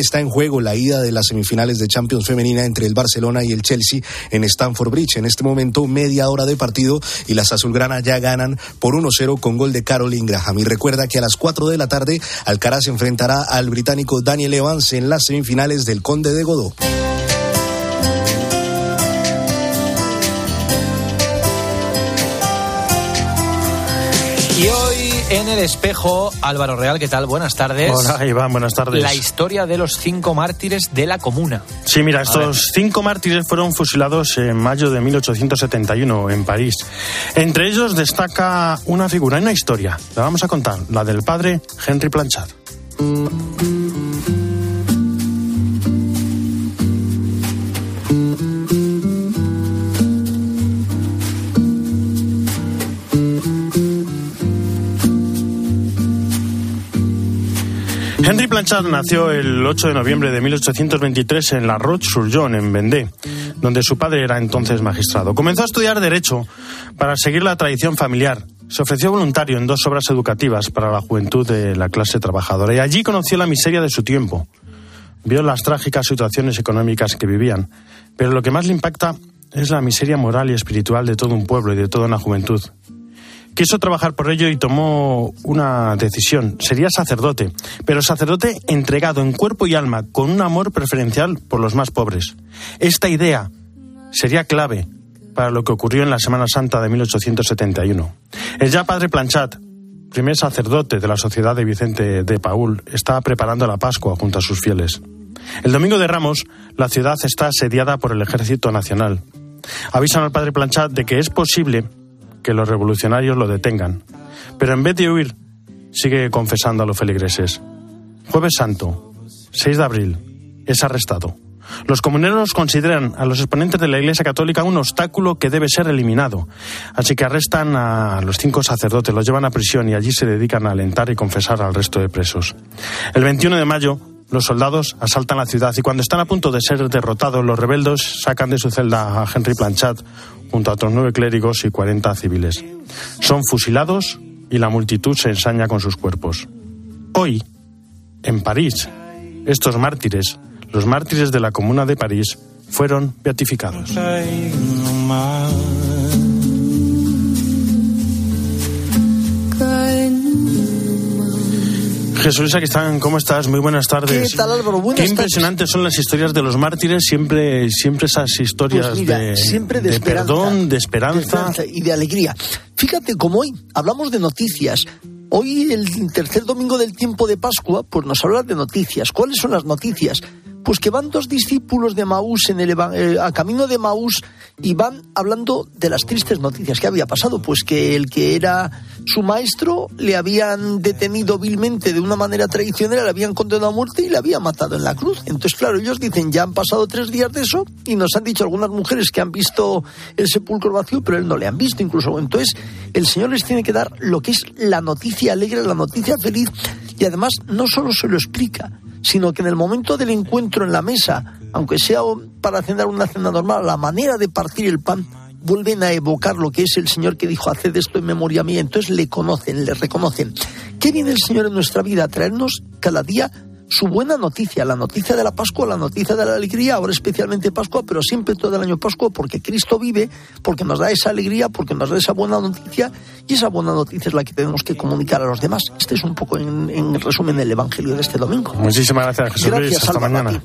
Está en juego la ida de las semifinales de Champions femenina entre el Barcelona y el Chelsea en Stamford Bridge. En este momento, media hora de partido y las azulgranas ya ganan por 1-0 con gol de Caroline Graham. Y recuerda que a las 4 de la tarde Alcaraz enfrentará al británico Daniel Evans en las semifinales del Conde de Godó. En el espejo, Álvaro Real, ¿qué tal? Buenas tardes. Hola, Iván, buenas tardes. La historia de los cinco mártires de la comuna. Sí, mira, estos cinco mártires fueron fusilados en mayo de 1871 en París. Entre ellos destaca una figura, una historia. La vamos a contar, la del padre Henry Planchard. Blanchard nació el 8 de noviembre de 1823 en La Roche-sur-Yon, en Vendée, donde su padre era entonces magistrado. Comenzó a estudiar Derecho para seguir la tradición familiar. Se ofreció voluntario en dos obras educativas para la juventud de la clase trabajadora y allí conoció la miseria de su tiempo. Vio las trágicas situaciones económicas que vivían, pero lo que más le impacta es la miseria moral y espiritual de todo un pueblo y de toda una juventud. Quiso trabajar por ello y tomó una decisión. Sería sacerdote, pero sacerdote entregado en cuerpo y alma, con un amor preferencial por los más pobres. Esta idea sería clave para lo que ocurrió en la Semana Santa de 1871. El ya padre Planchat, primer sacerdote de la Sociedad de Vicente de Paul, estaba preparando la Pascua junto a sus fieles. El domingo de Ramos, la ciudad está asediada por el Ejército Nacional. Avisan al padre Planchat de que es posible que los revolucionarios lo detengan. Pero en vez de huir, sigue confesando a los feligreses. Jueves Santo, 6 de abril, es arrestado. Los comuneros consideran a los exponentes de la Iglesia Católica un obstáculo que debe ser eliminado. Así que arrestan a los cinco sacerdotes, los llevan a prisión y allí se dedican a alentar y confesar al resto de presos. El 21 de mayo, los soldados asaltan la ciudad y cuando están a punto de ser derrotados, los rebeldes sacan de su celda a Henry Planchat junto a otros nueve clérigos y cuarenta civiles. Son fusilados y la multitud se ensaña con sus cuerpos. Hoy, en París, estos mártires, los mártires de la Comuna de París, fueron beatificados. Jesús Aquistán, ¿cómo estás? Muy buenas tardes. ¿Qué tal, Álvaro? Buenas Qué impresionantes son las historias de los mártires, siempre, siempre esas historias Pues mira, de, siempre de, esperanza, perdón, de esperanza. de esperanza y de alegría. Fíjate como hoy hablamos de noticias. Hoy, el tercer domingo del tiempo de Pascua, pues nos habla de noticias. ¿Cuáles son las noticias? Pues que van dos discípulos de Maús en el, eva- eh, a camino de Maús y van hablando de las tristes noticias. ¿Qué había pasado? Pues que el que era su maestro le habían detenido vilmente de una manera traicionera, le habían condenado a muerte y le habían matado en la cruz. Entonces, claro, ellos dicen, ya han pasado tres días de eso y nos han dicho algunas mujeres que han visto el sepulcro vacío, pero él no le han visto incluso. Entonces, el Señor les tiene que dar lo que es la noticia alegre, la noticia feliz y además no solo se lo explica, sino que en el momento del encuentro en la mesa, aunque sea para cenar una cena normal, la manera de partir el pan, vuelven a evocar lo que es el Señor que dijo, haced esto en memoria mía. Entonces le conocen, le reconocen. ¿Qué viene el Señor en nuestra vida? A traernos cada día su buena noticia, la noticia de la Pascua, la noticia de la alegría, ahora especialmente Pascua, pero siempre todo el año Pascua, porque Cristo vive, porque nos da esa alegría, porque nos da esa buena noticia, y esa buena noticia es la que tenemos que comunicar a los demás. Este es un poco, en, en resumen, el Evangelio de este domingo. Muchísimas gracias, Jesús Luis. Hasta mañana.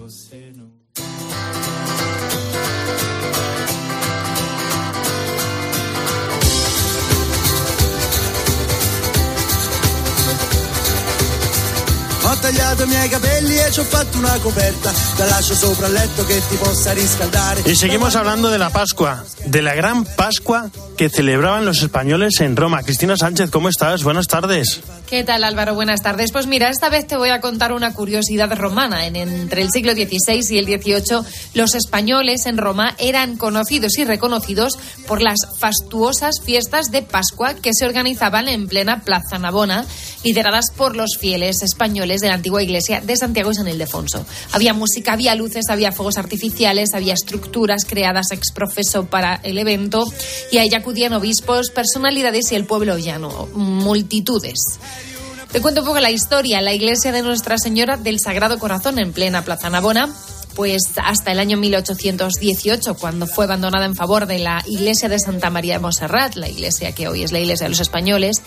Tagliato i miei capelli e ci ho fatto una coperta. Te lascio sopra il letto che ti possa riscaldare. Y seguimos hablando de la Pascua, de la gran Pascua que celebraban los españoles en Roma. Cristina Sánchez, ¿cómo estás? Buenas tardes. ¿Qué tal Álvaro? Buenas tardes. Pues mira, esta vez te voy a contar una curiosidad romana. En, entre el siglo XVI y el XVIII, los españoles en Roma eran conocidos y reconocidos por las fastuosas fiestas de Pascua que se organizaban en plena Plaza Navona, lideradas por los fieles españoles de la antigua iglesia de Santiago y San Ildefonso. Había música, había luces, había fuegos artificiales, había estructuras creadas ex profeso para el evento y a ella acudían obispos, personalidades y el pueblo llano, multitudes. Te cuento un poco la historia. La iglesia de Nuestra Señora del Sagrado Corazón en plena Plaza Navona pues hasta el año 1818, cuando fue abandonada en favor de la iglesia de Santa María de Montserrat, la iglesia que hoy es la iglesia de los españoles,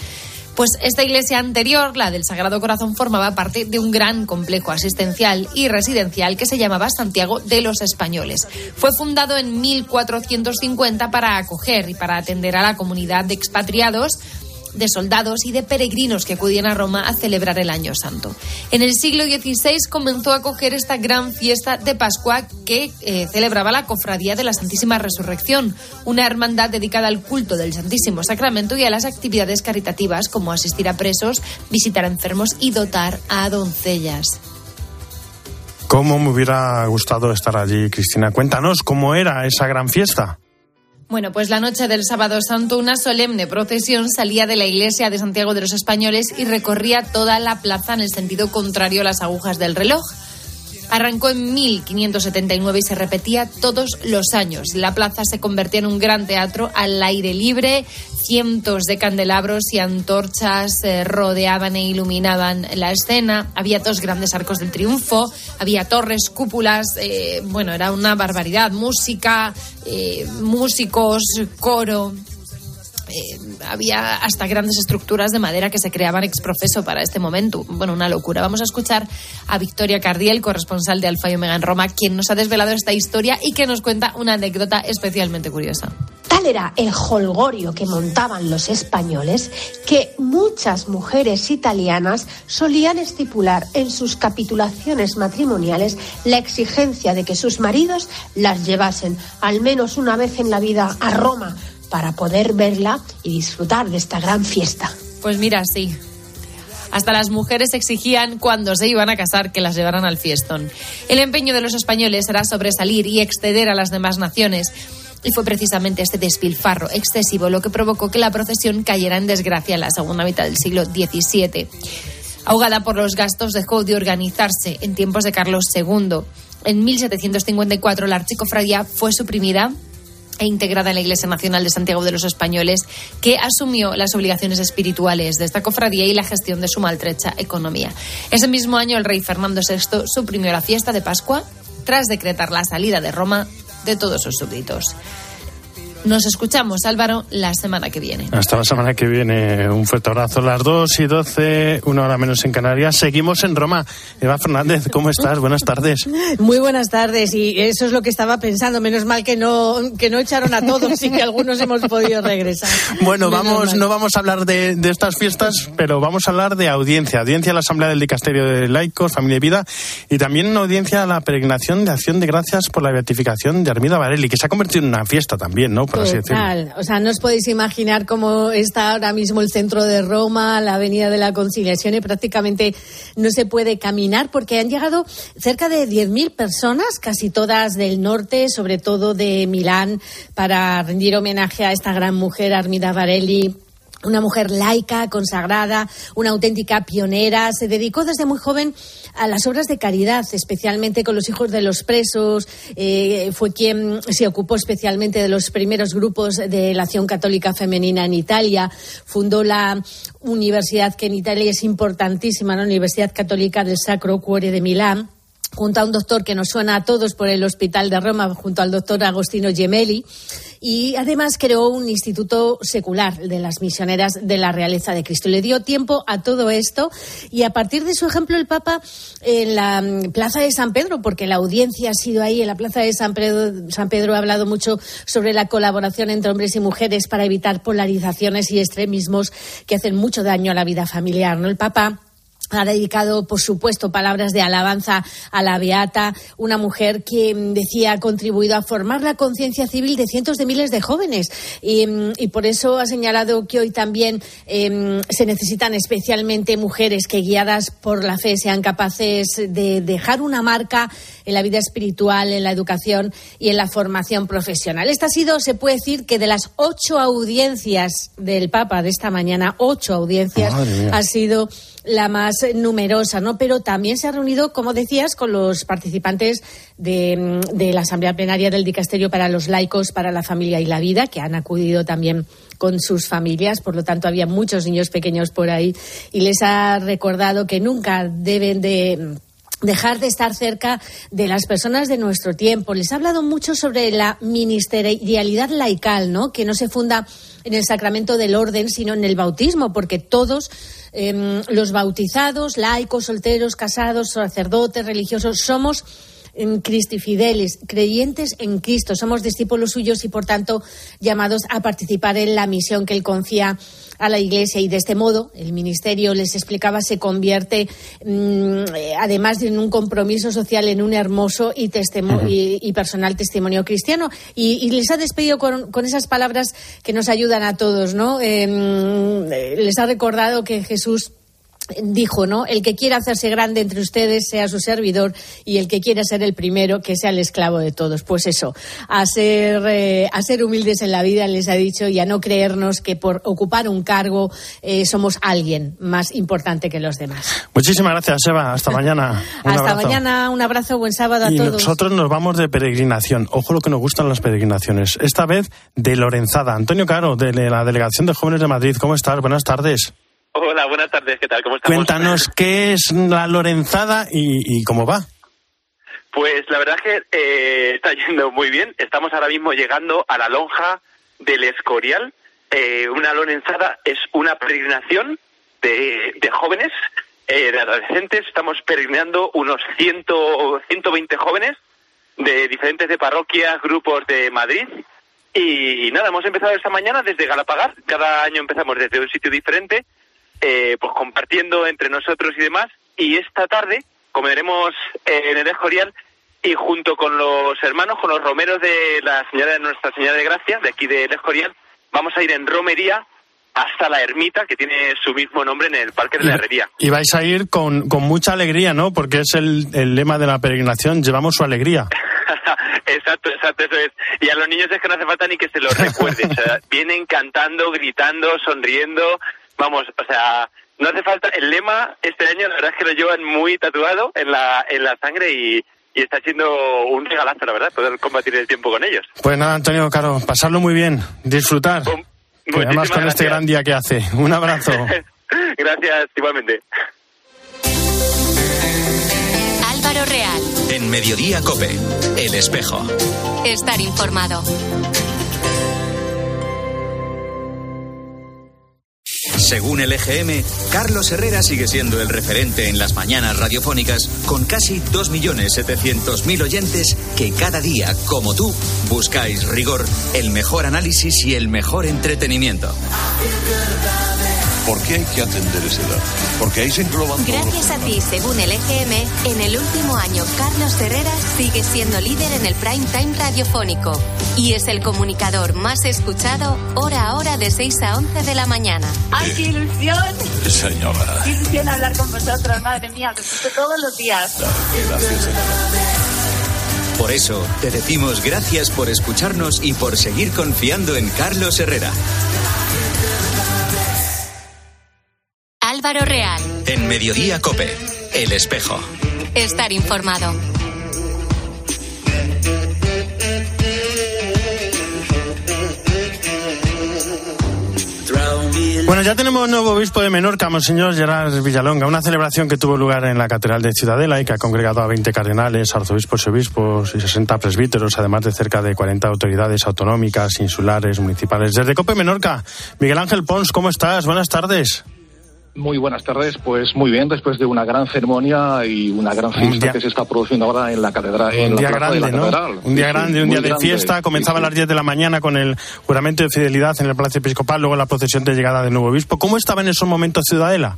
pues esta iglesia anterior, la del Sagrado Corazón, formaba parte de un gran complejo asistencial y residencial que se llamaba Santiago de los Españoles. Fue fundado en 1450 para acoger y para atender a la comunidad de expatriados de soldados y de peregrinos que acudían a Roma a celebrar el Año Santo. En el siglo XVI comenzó a acoger esta gran fiesta de Pascua que eh, celebraba la Cofradía de la Santísima Resurrección, una hermandad dedicada al culto del Santísimo Sacramento y a las actividades caritativas como asistir a presos, visitar a enfermos y dotar a doncellas. ¿Cómo me hubiera gustado estar allí, Cristina? Cuéntanos cómo era esa gran fiesta. Bueno, pues la noche del sábado santo una solemne procesión salía de la iglesia de Santiago de los Españoles y recorría toda la plaza en el sentido contrario a las agujas del reloj. Arrancó en 1579 y se repetía todos los años. La plaza se convertía en un gran teatro al aire libre. Cientos de candelabros y antorchas eh, rodeaban e iluminaban la escena. Había dos grandes arcos del triunfo, había torres, cúpulas. Eh, bueno, era una barbaridad. Música, eh, músicos, coro. Eh, había hasta grandes estructuras de madera que se creaban ex profeso para este momento. Bueno, una locura. Vamos a escuchar a Victoria Cardiel, corresponsal de Alfa y Omega en Roma, quien nos ha desvelado esta historia y que nos cuenta una anécdota especialmente curiosa. Tal era el holgorio que montaban los españoles que muchas mujeres italianas solían estipular en sus capitulaciones matrimoniales la exigencia de que sus maridos las llevasen al menos una vez en la vida a Roma para poder verla y disfrutar de esta gran fiesta. Pues mira, sí. Hasta las mujeres exigían cuando se iban a casar que las llevaran al fiestón. El empeño de los españoles era sobresalir y exceder a las demás naciones. Y fue precisamente este despilfarro excesivo lo que provocó que la procesión cayera en desgracia en la segunda mitad del siglo XVII. Ahogada por los gastos, dejó de organizarse en tiempos de Carlos II. En 1754 la archicofradía fue suprimida e integrada en la Iglesia Nacional de Santiago de los Españoles, que asumió las obligaciones espirituales de esta cofradía y la gestión de su maltrecha economía. Ese mismo año el rey Fernando VI suprimió la fiesta de Pascua tras decretar la salida de Roma de todos sus súbditos. Nos escuchamos, Álvaro, la semana que viene. Hasta la semana que viene. Un fuerte abrazo. Las 2 y 12, una hora menos en Canarias. Seguimos en Roma. Eva Fernández, ¿cómo estás? Buenas tardes. Muy buenas tardes. Y eso es lo que estaba pensando. Menos mal que no, que no echaron a todos y que algunos hemos podido regresar. Bueno, vamos, no vamos a hablar de, de, estas fiestas, pero vamos a hablar de audiencia. Audiencia a la Asamblea del Dicasterio de Laicos, Familia y Vida. Y también una audiencia a la peregrinación de acción de gracias por la beatificación de Armida Varelli, que se ha convertido en una fiesta también, ¿no? Por así decirlo. O sea, no os podéis imaginar cómo está ahora mismo el centro de Roma, la Avenida de la Conciliación, y prácticamente no se puede caminar porque han llegado cerca de 10.000 personas, casi todas del norte, sobre todo de Milán, para rendir homenaje a esta gran mujer, Armida Varelli una mujer laica, consagrada, una auténtica pionera. Se dedicó desde muy joven a las obras de caridad, especialmente con los hijos de los presos. Eh, fue quien se ocupó especialmente de los primeros grupos de la acción católica femenina en Italia. Fundó la universidad que en Italia es importantísima, la Universidad Católica del Sacro Cuore de Milán junto a un doctor que nos suena a todos por el Hospital de Roma, junto al doctor Agostino Gemelli, y además creó un instituto secular de las misioneras de la realeza de Cristo. Le dio tiempo a todo esto y a partir de su ejemplo el Papa en la mm, Plaza de San Pedro, porque la audiencia ha sido ahí, en la Plaza de San Pedro, San Pedro ha hablado mucho sobre la colaboración entre hombres y mujeres para evitar polarizaciones y extremismos que hacen mucho daño a la vida familiar. ¿no? El Papa ha dedicado, por supuesto, palabras de alabanza a la Beata, una mujer que mm, decía ha contribuido a formar la conciencia civil de cientos de miles de jóvenes. Y, mm, y, por eso ha señalado que hoy también eh, se necesitan especialmente mujeres que, guiadas por la fe, sean capaces de dejar una marca en la vida espiritual, en la educación y en la formación profesional. Esta ha sido, se puede decir, que de las ocho audiencias del Papa de esta mañana, ocho audiencias, ha sido la más numerosa, ¿no? Pero también se ha reunido, como decías, con los participantes de, de la Asamblea Plenaria del Dicasterio para los Laicos, para la Familia y la Vida, que han acudido también con sus familias, por lo tanto había muchos niños pequeños por ahí y les ha recordado que nunca deben de dejar de estar cerca de las personas de nuestro tiempo. Les ha hablado mucho sobre la ministerialidad laical, ¿no? Que no se funda en el sacramento del orden, sino en el bautismo, porque todos em, los bautizados, laicos, solteros, casados, sacerdotes, religiosos, somos en Cristi Fidelis, creyentes en Cristo, somos discípulos suyos y por tanto llamados a participar en la misión que él confía a la Iglesia. Y de este modo el ministerio les explicaba se convierte mm, además de en un compromiso social en un hermoso y, y, personal testimonio cristiano. Y, les ha despedido con, con, esas palabras que nos ayudan a todos, ¿no? Em, eh, les ha recordado que Jesús dijo, ¿no? El que quiera hacerse grande entre ustedes sea su servidor y el que quiera ser el primero que sea el esclavo de todos. Pues eso, a ser, eh, a ser humildes en la vida les ha dicho y a no creernos que por ocupar un cargo eh, somos alguien más importante que los demás. Muchísimas gracias, Eva. Hasta mañana. Hasta mañana. Un abrazo, buen sábado a y todos. Nosotros nos vamos de peregrinación. Ojo lo que nos gustan las peregrinaciones. Esta vez de Lorenzada. Antonio Caro, de la Delegación de Jóvenes de Madrid. ¿Cómo estás? Buenas tardes. Hola, buenas tardes, ¿qué tal? ¿Cómo estamos? Cuéntanos qué es la Lorenzada y, cómo va. Pues la verdad es que eh, está yendo muy bien. Estamos ahora mismo llegando a la lonja del Escorial. Eh, una Lorenzada es una peregrinación de, jóvenes, eh, de adolescentes. Estamos peregrinando unos 100, 120 jóvenes de diferentes de parroquias, grupos de Madrid. Y, y nada, hemos empezado esta mañana desde Galapagar. Cada año empezamos desde un sitio diferente eh, pues compartiendo entre nosotros y demás. Y esta tarde comeremos en el Escorial y junto con los hermanos, con los romeros de la Señora de Nuestra Señora de Gracia, de aquí del Escorial, vamos a ir en romería hasta la ermita que tiene su mismo nombre en el Parque de la Herrería. Y vais a ir con, con mucha alegría, ¿no? Porque es el, el lema de la peregrinación, llevamos su alegría. exacto, exacto, eso es. Y a los niños es que no hace falta ni que se lo recuerden. vienen cantando, gritando, sonriendo, vamos, o sea, no hace falta. El lema este año, la verdad es que lo llevan muy tatuado en la, en la sangre y, está siendo un regalazo, la verdad, poder combatir el tiempo con ellos. Pues nada, Antonio, Caro, pasarlo muy bien, disfrutar. Pues, además con este gran día que hace. Un abrazo. gracias, igualmente. Álvaro Real. En Mediodía Cope, El Espejo. Estar informado. Según el EGM, Carlos Herrera sigue siendo el referente en las mañanas radiofónicas con casi 2.700.000 oyentes que cada día, como tú, buscáis rigor, el mejor análisis y el mejor entretenimiento. ¿Por qué hay que atender ese dato? Porque ahí se engloban Gracias a ti, según el EGM, en el último año Carlos Herrera sigue siendo líder en el prime time radiofónico y es el comunicador más escuchado hora a hora de 6 a 11 de la mañana. ¡Ay, qué ilusión! Señora. Qué ilusión hablar con vosotros, madre mía, lo escucho todos los días. Gracias, señora. Por eso, te decimos gracias por escucharnos y por seguir confiando en Carlos Herrera. Álvaro Real. En Mediodía Cope, El Espejo. Estar informado. Bueno, ya tenemos nuevo obispo de Menorca, Monseñor Gerard Villalonga, una celebración que tuvo lugar en la Catedral de Ciudadela y que ha congregado a 20 cardenales, arzobispos y obispos y 60 presbíteros, además de cerca de 40 autoridades autonómicas, insulares, municipales. Desde Cope Menorca, Miguel Ángel Pons, ¿cómo estás? Buenas tardes. Muy buenas tardes, pues muy bien, después de una gran ceremonia y una gran fiesta que se está produciendo ahora en la catedral. Un día grande, ¿no? Un día grande, un día de fiesta. Comenzaba a las 10 de la mañana con el juramento de fidelidad en el Palacio Episcopal, luego la procesión de llegada del nuevo obispo. ¿Cómo estaba en esos momentos Ciudadela?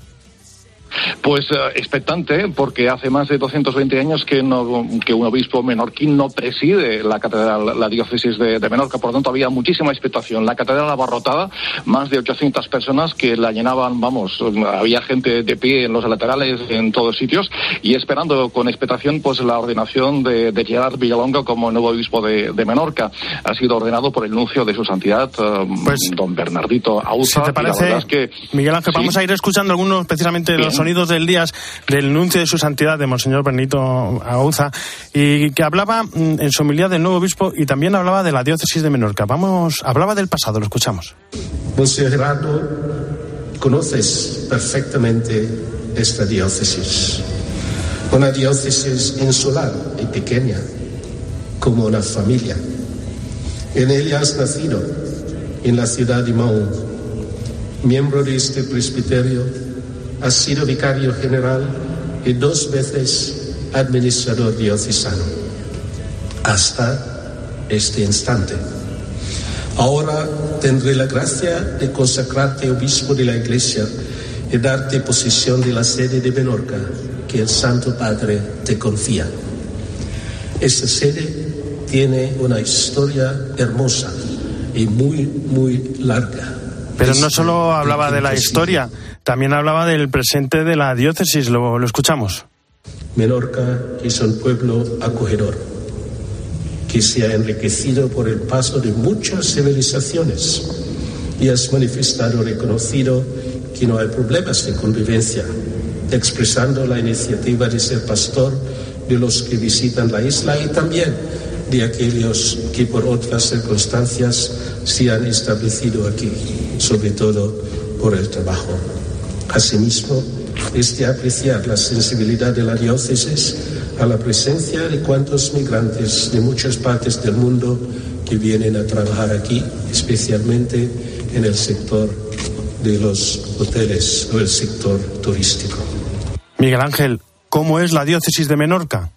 Pues eh, expectante, porque hace más de 220 años que, no, que un obispo menorquín no preside la catedral, la diócesis de, Menorca, por lo tanto había muchísima expectación. La catedral abarrotada, más de 800 personas que la llenaban, vamos, había gente de pie en los laterales, en todos sitios, y esperando con expectación pues la ordenación de, de Gerard Villalonga como nuevo obispo de, Menorca. Ha sido ordenado por el nuncio de su santidad, eh, pues, don Bernardito Auza. te parece, que, Miguel Ángel, vamos a ir escuchando algunos, precisamente, los Sonidos del Días del nuncio de su santidad de Monseñor Benito Auza y que hablaba mm, en su humildad del nuevo obispo y también hablaba de la diócesis de Menorca. Vamos, hablaba del pasado, lo escuchamos. Monseñor Gerardo, conoces perfectamente esta diócesis. Una diócesis insular y pequeña, como una familia. En ella has nacido, en la ciudad de Mount. Miembro de este presbiterio, has sido vicario general y dos veces administrador diocesano. Hasta este instante. Ahora tendré la gracia de consacrarte obispo de la Iglesia y darte posesión de la sede de Menorca que el Santo Padre te confía. Esta sede tiene una historia hermosa y muy, muy larga. Pero no solo hablaba de la historia, también hablaba del presente de la diócesis, lo, lo escuchamos. Menorca es un pueblo acogedor. Que se ha enriquecido por el paso de muchas civilizaciones y has manifestado reconocido que no hay problemas de convivencia, expresando la iniciativa de ser pastor de los que visitan la isla y también de aquellos que por otras circunstancias se han establecido aquí, sobre todo por el trabajo. Asimismo, es de apreciar la sensibilidad de la diócesis a la presencia de cuantos migrantes de muchas partes del mundo que vienen a trabajar aquí, especialmente en el sector de los hoteles o el sector turístico. Miguel Ángel, ¿cómo es la diócesis de Menorca?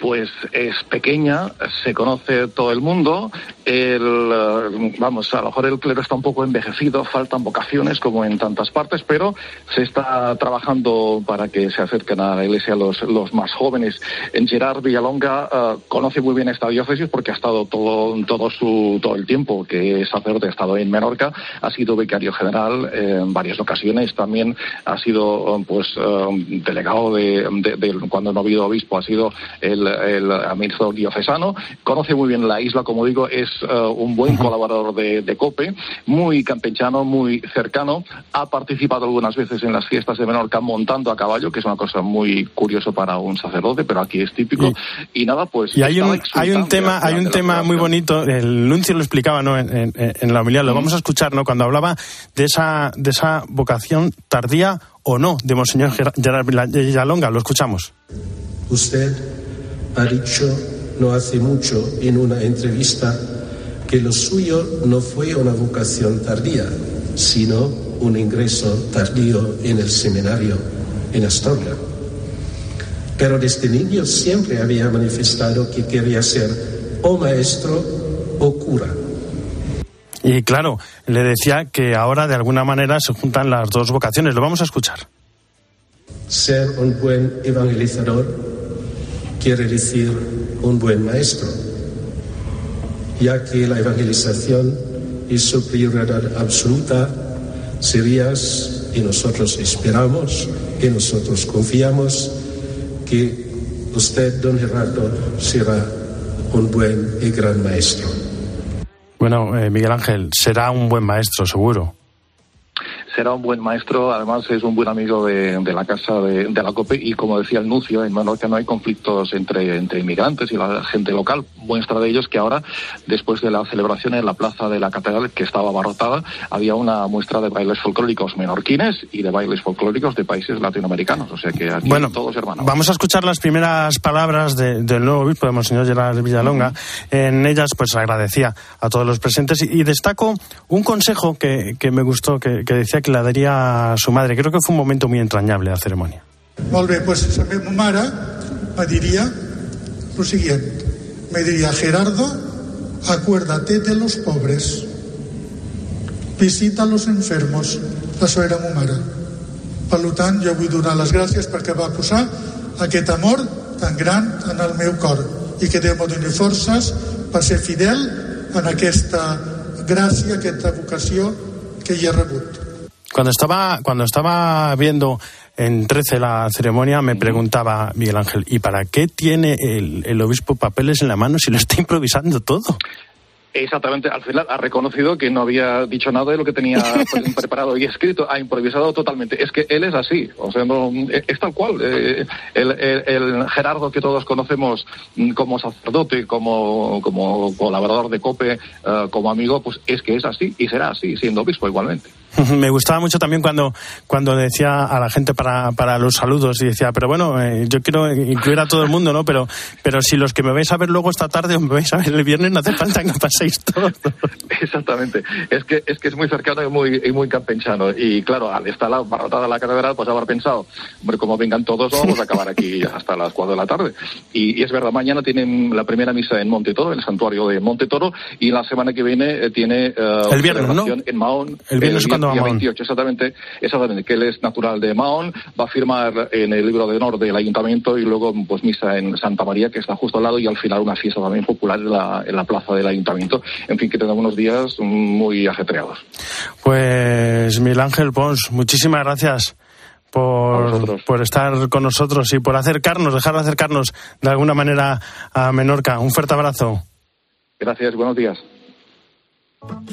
pues es pequeña, se conoce todo el mundo, eh, vamos, a lo mejor el clero está un poco envejecido, faltan vocaciones como en tantas partes, pero se está trabajando para que se acerquen a la iglesia los, los más jóvenes. En Gerard Villalonga uh, conoce muy bien esta diócesis porque ha estado todo, todo, su, todo el tiempo que es sacerdote, ha estado en Menorca, ha sido becario general en varias ocasiones, también ha sido pues delegado de, de, de, cuando no ha habido obispo, ha sido el el administrador diocesano, conoce muy bien la isla, como digo, es uh, un buen colaborador de, de, COPE, muy campechano, muy cercano, ha participado algunas veces en las fiestas de Menorca montando a caballo, que es una cosa muy curiosa para un sacerdote, pero aquí es típico, y, y nada, pues... Y hay un, hay un tema, hay un tema muy bonito, el nuncio lo explicaba ¿no? en, en, en la humildad, lo vamos a escuchar, ¿no? cuando hablaba de esa, de esa vocación tardía o no de Monseñor Gerard Villalonga, lo escuchamos. Usted ha dicho no hace mucho en una entrevista que lo suyo no fue una vocación tardía, sino un ingreso tardío en el seminario en Astorga. Pero desde niño siempre había manifestado que quería ser o maestro o cura. Y claro, le decía que ahora de alguna manera se juntan las dos vocaciones. Lo vamos a escuchar. Ser un buen evangelizador quiere decir un buen maestro, ya que la evangelización es su prioridad absoluta, serías y nosotros esperamos y nosotros confiamos que usted, don Gerardo, será un buen y gran maestro. Bueno, eh, Miguel Ángel, será un buen maestro, seguro será un buen maestro, además es un buen amigo de, de la casa de, de, la COPE y como decía el Nuncio, en Menorca no hay conflictos entre, entre inmigrantes y la gente local. Muestra de ellos que ahora, después de la celebración en la plaza de la catedral, que estaba abarrotada, había una muestra de bailes folclóricos menorquines y de bailes folclóricos de países latinoamericanos. O sea que aquí bueno, todos hermanos. Vamos a escuchar las primeras palabras de, del nuevo obispo de Monseñor Gerard Villalonga. Uh -huh. En ellas, pues agradecía a todos los presentes y, y destaco un consejo que, que me gustó, que, que decía que le daría a su madre. Creo que fue un momento muy entrañable la ceremonia. Molt bé, pues la meva mare me diria lo siguiente. Me diría, Gerardo, acuérdate de los pobres. Visita a los enfermos. La seva era ma mare. Per tant, jo vull donar les gràcies perquè va posar aquest amor tan gran en el meu cor i que Déu me doni forces per ser fidel en aquesta gràcia, aquesta vocació que hi he rebut. Cuando estaba, cuando estaba viendo en 13 la ceremonia, me preguntaba Miguel Ángel, ¿y para qué tiene el, el obispo papeles en la mano si lo está improvisando todo? Exactamente, al final ha reconocido que no había dicho nada de lo que tenía preparado y escrito, ha improvisado totalmente. Es que él es así, o sea, no, es tal cual. Eh, el, el, el, Gerardo que todos conocemos mm, como sacerdote, como, como colaborador de COPE, uh, como amigo, pues es que es así y será así, siendo obispo igualmente. Me gustaba mucho también cuando, cuando decía a la gente para, para los saludos y decía, pero bueno, eh, yo quiero incluir a todo el mundo, ¿no? Pero, pero si los que me vais a ver luego esta tarde o me vais a ver el viernes, no hace falta que paséis todos. Exactamente. Es que, es que es muy cercano y muy, y muy campechano. Y claro, al estar la barrotada la catedral, pues haber pensado, hombre, como vengan todos, vamos a acabar aquí hasta las 4 de la tarde. Y, y es verdad, mañana tienen la primera misa en Monte Toro, en el santuario de Monte Toro, y la semana que viene eh, tiene uh, el viernes, ¿no? en Mahón. El viernes el, día 28, exactamente, exactamente, que él es natural de Mahón, va a firmar en el libro de honor del ayuntamiento y luego pues misa en Santa María, que está justo al lado, y al final una fiesta también popular en la, en la plaza del ayuntamiento. En fin, que tenemos unos días muy ajetreados. Pues Miguel Ángel Pons, muchísimas gracias. Por, por, estar con nosotros y por acercarnos, dejar de acercarnos de alguna manera a Menorca. Un fuerte abrazo. Gracias, buenos días.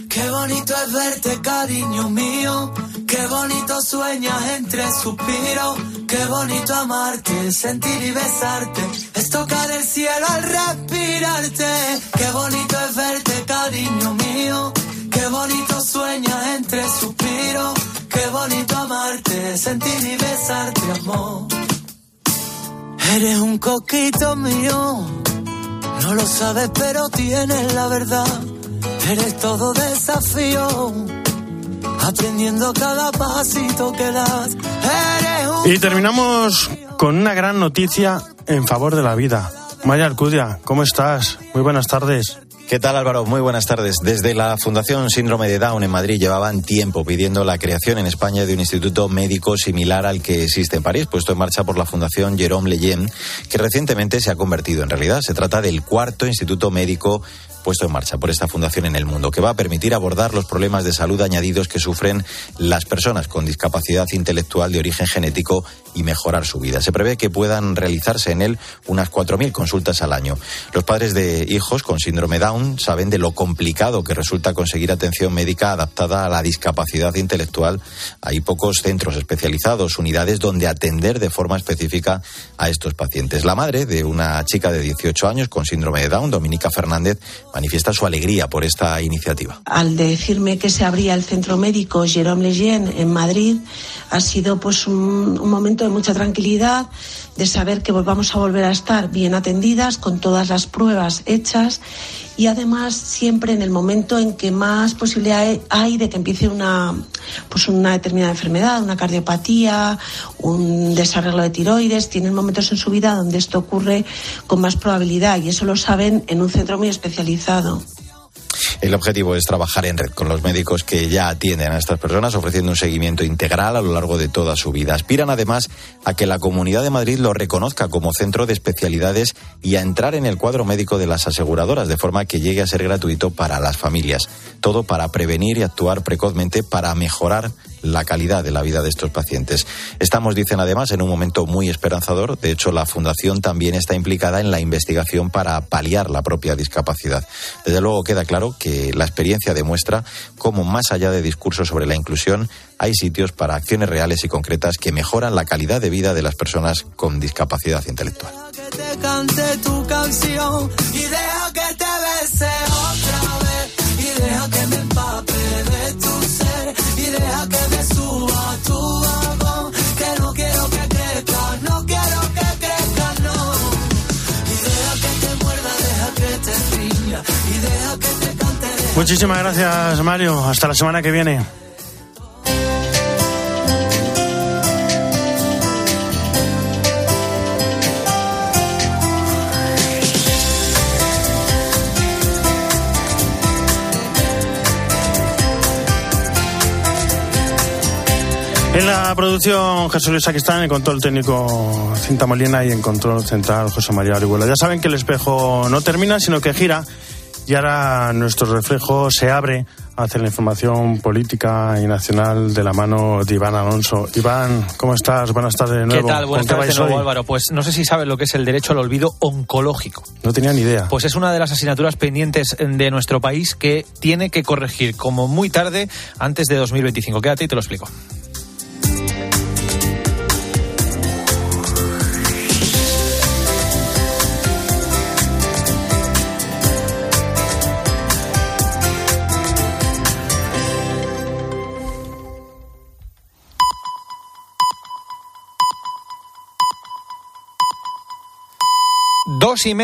Qué bonito es verte, cariño mío. Qué bonito sueñas entre suspiros. Qué bonito amarte, sentir y besarte. Es tocar el cielo al respirarte. Qué bonito es verte, cariño mío. Qué bonito sueñas entre suspiros. Qué bonito amarte, sentir y besarte, amor. Eres un coquito mío. No lo sabes, pero tienes la verdad. Eres todo desafío, aprendiendo cada pasito que das. Eres un y terminamos con una gran noticia en favor de la vida. Maya Alcudia, ¿cómo estás? Muy buenas tardes. ¿Qué tal Álvaro? Muy buenas tardes. Desde la Fundación Síndrome de Down en Madrid llevaban tiempo pidiendo la creación en España de un instituto médico similar al que existe en París, puesto en marcha por la Fundación Jérôme Lejeune, que recientemente se ha convertido en realidad. Se trata del cuarto instituto médico puesto en marcha por esta fundación en el mundo, que va a permitir abordar los problemas de salud añadidos que sufren las personas con discapacidad intelectual de origen genético y mejorar su vida. Se prevé que puedan realizarse en él unas 4.000 consultas al año. Los padres de hijos con síndrome Down saben de lo complicado que resulta conseguir atención médica adaptada a la discapacidad intelectual. Hay pocos centros especializados, unidades donde atender de forma específica a estos pacientes. La madre de una chica de 18 años con síndrome de Down, Dominica Fernández, manifiesta su alegría por esta iniciativa. Al decirme que se abría el centro médico Jérôme Lejeune en Madrid, ha sido pues un momento de mucha tranquilidad, de saber que vamos a volver a estar bien atendidas, con todas las pruebas hechas y además siempre en el momento en que más posibilidad hay de que empiece una, pues una determinada enfermedad, una cardiopatía, un desarreglo de tiroides, tienen momentos en su vida donde esto ocurre con más probabilidad y eso lo saben en un centro muy especializado. El objetivo es trabajar en red con los médicos que ya atienden a estas personas, ofreciendo un seguimiento integral a lo largo de toda su vida. Aspiran además a que la Comunidad de Madrid lo reconozca como centro de especialidades y a entrar en el cuadro médico de las aseguradoras, de forma que llegue a ser gratuito para las familias. Todo para prevenir y actuar precozmente para mejorar la calidad de la vida de estos pacientes. Estamos, dicen además, en un momento muy esperanzador. De hecho, la Fundación también está implicada en la investigación para paliar la propia discapacidad. Desde luego queda claro que la experiencia demuestra cómo, más allá de discursos sobre la inclusión, hay sitios para acciones reales y concretas que mejoran la calidad de vida de las personas con discapacidad intelectual. Que te Muchísimas gracias, Mario. Hasta la semana que viene. En la producción Jesús Luis Aquistán, en control técnico Cinta Molina y en control central José María Orihuela. Ya saben que el espejo no termina, sino que gira y ahora nuestro reflejo se abre hace la información política y nacional de la mano de Iván Alonso. Iván, ¿cómo estás? Buenas tardes de nuevo. ¿Qué tal? Buenas ¿Con qué tardes de nuevo? Álvaro. Pues no sé si sabes lo que es el derecho al olvido oncológico. No tenía ni idea. Pues es una de las asignaturas pendientes de nuestro país que tiene que corregir como muy tarde antes de 2025. Quédate y te lo explico. Dos y.